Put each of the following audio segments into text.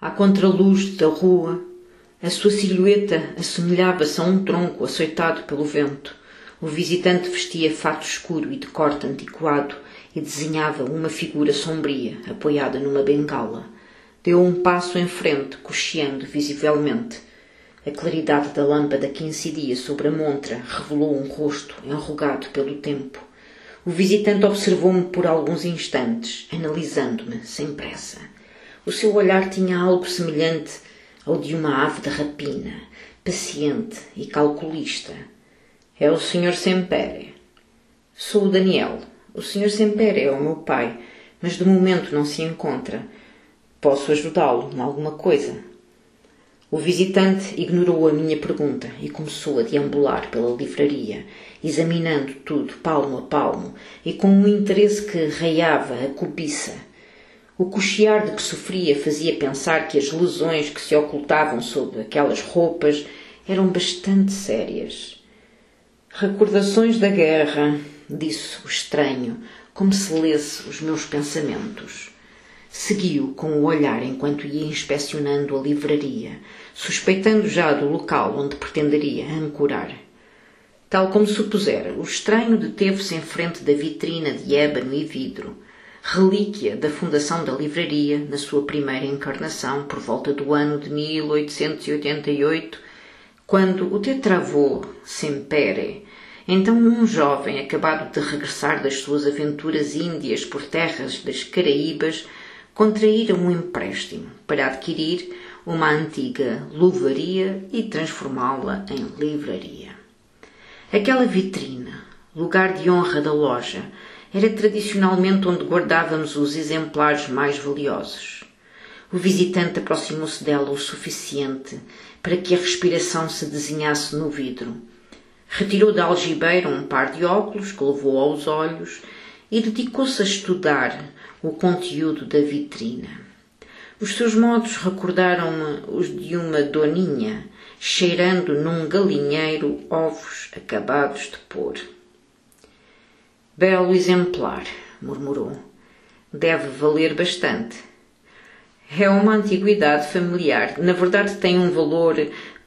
À contraluz da rua, a sua silhueta assemelhava-se a um tronco açoitado pelo vento. O visitante vestia fato escuro e de corte antiquado e desenhava uma figura sombria apoiada numa bengala. Deu um passo em frente, cocheando visivelmente. A claridade da lâmpada que incidia sobre a montra revelou um rosto enrugado pelo tempo. O visitante observou-me por alguns instantes, analisando-me sem pressa. O seu olhar tinha algo semelhante ao de uma ave de rapina, paciente e calculista. É o Sr. Sempere. Sou o Daniel. O Sr. Sempere é o meu pai, mas de momento não se encontra. Posso ajudá-lo em alguma coisa? O visitante ignorou a minha pergunta e começou a deambular pela livraria, examinando tudo palmo a palmo e com um interesse que raiava a cobiça. O cochear de que sofria fazia pensar que as lesões que se ocultavam sob aquelas roupas eram bastante sérias. Recordações da guerra, disse o estranho, como se lesse os meus pensamentos. Seguiu com o olhar enquanto ia inspecionando a livraria, suspeitando já do local onde pretenderia ancorar. Tal como supusera, o estranho deteve-se em frente da vitrina de ébano e vidro, relíquia da fundação da livraria na sua primeira encarnação por volta do ano de 1888, quando o tetravô Sempere, então um jovem acabado de regressar das suas aventuras índias por terras das Caraíbas, contraíra um empréstimo para adquirir uma antiga luvaria e transformá-la em livraria. Aquela vitrina, lugar de honra da loja, era tradicionalmente onde guardávamos os exemplares mais valiosos. O visitante aproximou-se dela o suficiente para que a respiração se desenhasse no vidro. Retirou da algibeira um par de óculos que levou aos olhos e dedicou-se a estudar o conteúdo da vitrina. Os seus modos recordaram-me os de uma doninha cheirando num galinheiro ovos acabados de pôr. Belo exemplar, murmurou. Deve valer bastante. É uma antiguidade familiar. Na verdade, tem um valor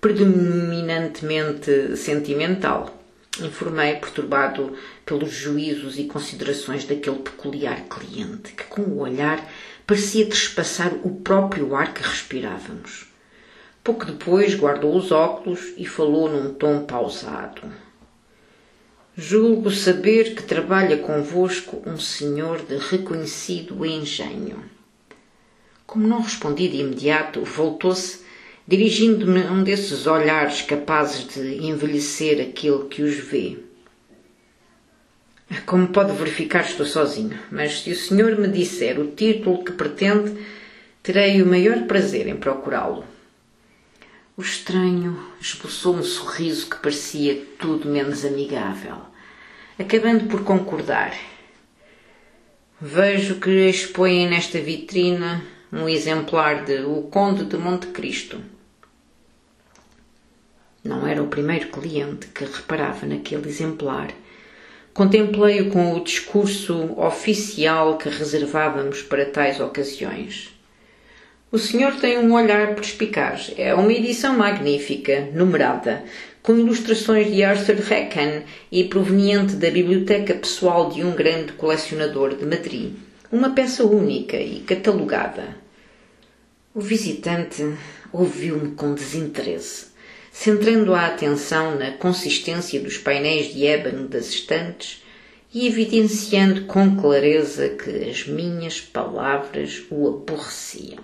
predominantemente sentimental informei, perturbado pelos juízos e considerações daquele peculiar cliente, que com o olhar parecia trespassar o próprio ar que respirávamos. Pouco depois guardou os óculos e falou num tom pausado. Julgo saber que trabalha convosco um senhor de reconhecido engenho. Como não respondi de imediato, voltou-se dirigindo-me um desses olhares capazes de envelhecer aquele que os vê. Como pode verificar, estou sozinho, mas se o senhor me disser o título que pretende, terei o maior prazer em procurá-lo. O estranho esboçou um sorriso que parecia tudo menos amigável, acabando por concordar. Vejo que expõem nesta vitrina um exemplar de O Conde de Monte Cristo. Não era o primeiro cliente que reparava naquele exemplar. Contemplei-o com o discurso oficial que reservávamos para tais ocasiões. O senhor tem um olhar perspicaz. É uma edição magnífica, numerada, com ilustrações de Arthur Recan e proveniente da biblioteca pessoal de um grande colecionador de Madrid. Uma peça única e catalogada. O visitante ouviu-me com desinteresse centrando a atenção na consistência dos painéis de ébano das estantes e evidenciando com clareza que as minhas palavras o aborreciam.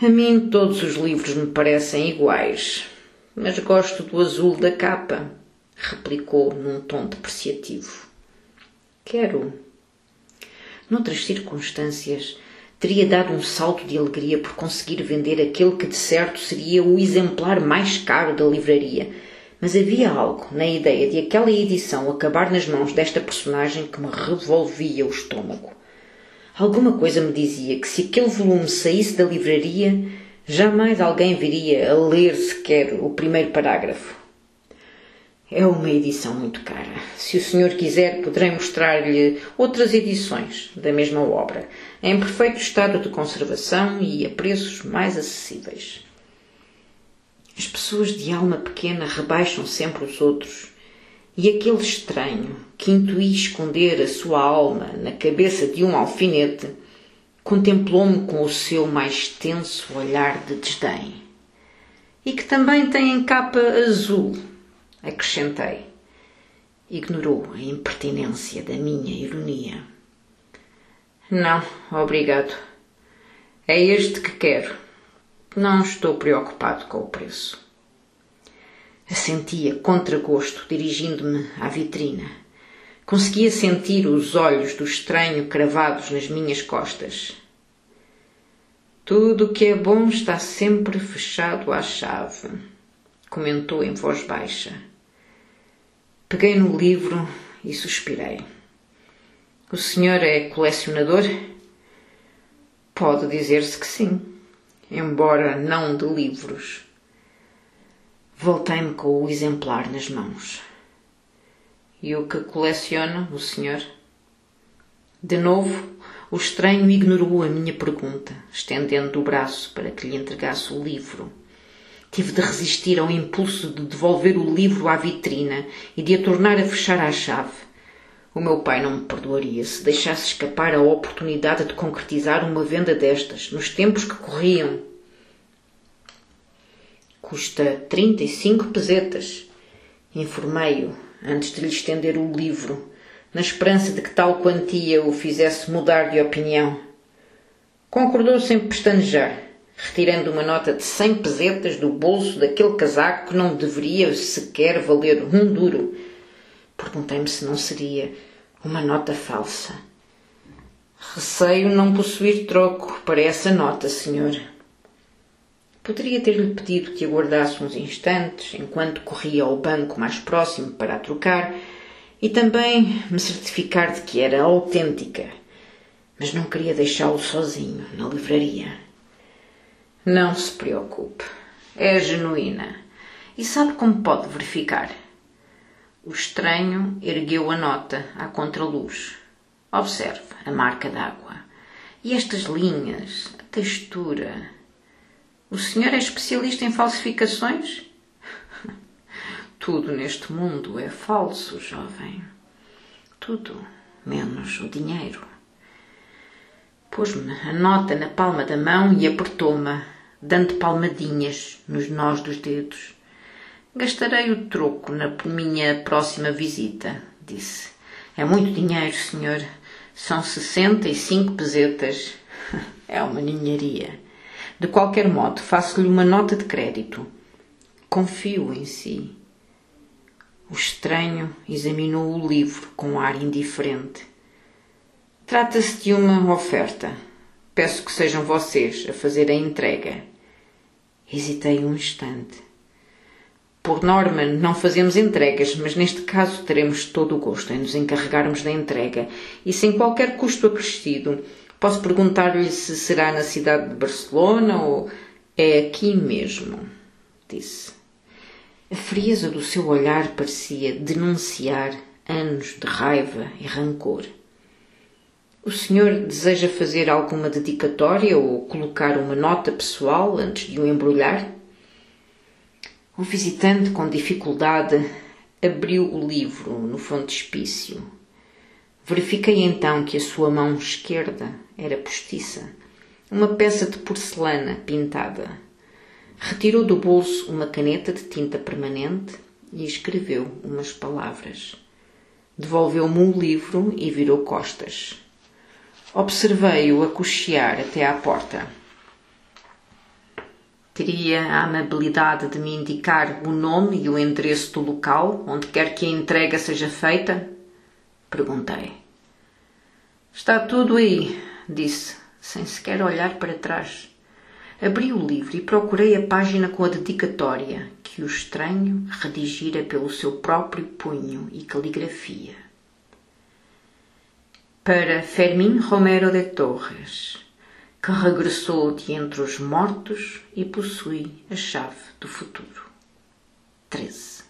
A mim todos os livros me parecem iguais, mas gosto do azul da capa, replicou num tom depreciativo. Quero. Noutras circunstâncias, teria dado um salto de alegria por conseguir vender aquele que de certo seria o exemplar mais caro da livraria. Mas havia algo na ideia de aquela edição acabar nas mãos desta personagem que me revolvia o estômago. Alguma coisa me dizia que se aquele volume saísse da livraria, jamais alguém viria a ler sequer o primeiro parágrafo. É uma edição muito cara. Se o senhor quiser, poderei mostrar-lhe outras edições da mesma obra, em perfeito estado de conservação e a preços mais acessíveis. As pessoas de alma pequena rebaixam sempre os outros, e aquele estranho que intui esconder a sua alma na cabeça de um alfinete contemplou-me com o seu mais tenso olhar de desdém. E que também tem em capa azul acrescentei. Ignorou a impertinência da minha ironia. Não, obrigado. É este que quero. Não estou preocupado com o preço. Assentia contragosto, dirigindo-me à vitrina. Conseguia sentir os olhos do estranho cravados nas minhas costas. Tudo o que é bom está sempre fechado à chave, comentou em voz baixa. Peguei no livro e suspirei. O senhor é colecionador? Pode dizer-se que sim, embora não de livros. Voltei-me com o exemplar nas mãos. E o que coleciona o senhor? De novo, o estranho ignorou a minha pergunta, estendendo o braço para que lhe entregasse o livro. Tive de resistir ao impulso de devolver o livro à vitrina e de a tornar a fechar à chave. O meu pai não me perdoaria se deixasse escapar a oportunidade de concretizar uma venda destas, nos tempos que corriam. Custa trinta e cinco pesetas, informei-o antes de lhe estender o livro, na esperança de que tal quantia o fizesse mudar de opinião. Concordou sem pestanejar retirando uma nota de cem pesetas do bolso daquele casaco que não deveria sequer valer um duro. Perguntei-me se não seria uma nota falsa. Receio não possuir troco para essa nota, senhor. Poderia ter-lhe pedido que aguardasse uns instantes enquanto corria ao banco mais próximo para a trocar e também me certificar de que era autêntica, mas não queria deixá-lo sozinho na livraria. Não se preocupe. É genuína. E sabe como pode verificar? O estranho ergueu a nota à contraluz. Observe a marca d'água. E estas linhas, a textura. O senhor é especialista em falsificações? Tudo neste mundo é falso, jovem. Tudo, menos o dinheiro. Pôs-me a nota na palma da mão e apertou-me, dando palmadinhas nos nós dos dedos. Gastarei o troco na minha próxima visita, disse. É muito dinheiro, senhor. São sessenta e cinco pesetas. É uma ninharia. De qualquer modo, faço-lhe uma nota de crédito. Confio em si. O estranho examinou o livro com ar indiferente. Trata-se de uma oferta. Peço que sejam vocês a fazer a entrega. Hesitei um instante. Por norma, não fazemos entregas, mas neste caso teremos todo o gosto em nos encarregarmos da entrega e sem qualquer custo acrescido. Posso perguntar-lhe se será na cidade de Barcelona ou é aqui mesmo, disse. A frieza do seu olhar parecia denunciar anos de raiva e rancor. O senhor deseja fazer alguma dedicatória ou colocar uma nota pessoal antes de o embrulhar? O visitante, com dificuldade, abriu o livro no frontispício. Verifiquei então que a sua mão esquerda era postiça, uma peça de porcelana pintada. Retirou do bolso uma caneta de tinta permanente e escreveu umas palavras. Devolveu-me o livro e virou costas. Observei-o a cochear até à porta. Teria a amabilidade de me indicar o nome e o endereço do local onde quer que a entrega seja feita? Perguntei. Está tudo aí, disse, sem sequer olhar para trás. Abri o livro e procurei a página com a dedicatória que o estranho redigira pelo seu próprio punho e caligrafia para Fermín Romero de Torres, que regressou de entre os mortos e possui a chave do futuro. 13.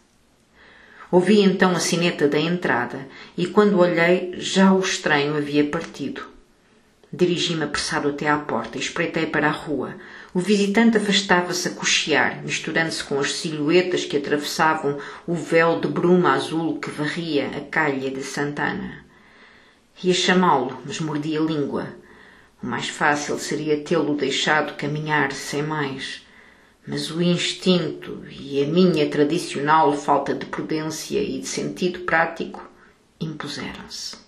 Ouvi então a sineta da entrada e, quando olhei, já o estranho havia partido. Dirigi-me apressado até à porta e espreitei para a rua. O visitante afastava-se a cochear, misturando-se com as silhuetas que atravessavam o véu de bruma azul que varria a calha de Santana. Ia chamá-lo, mas mordia a língua. O mais fácil seria tê-lo deixado caminhar sem mais. Mas o instinto e a minha tradicional falta de prudência e de sentido prático impuseram-se.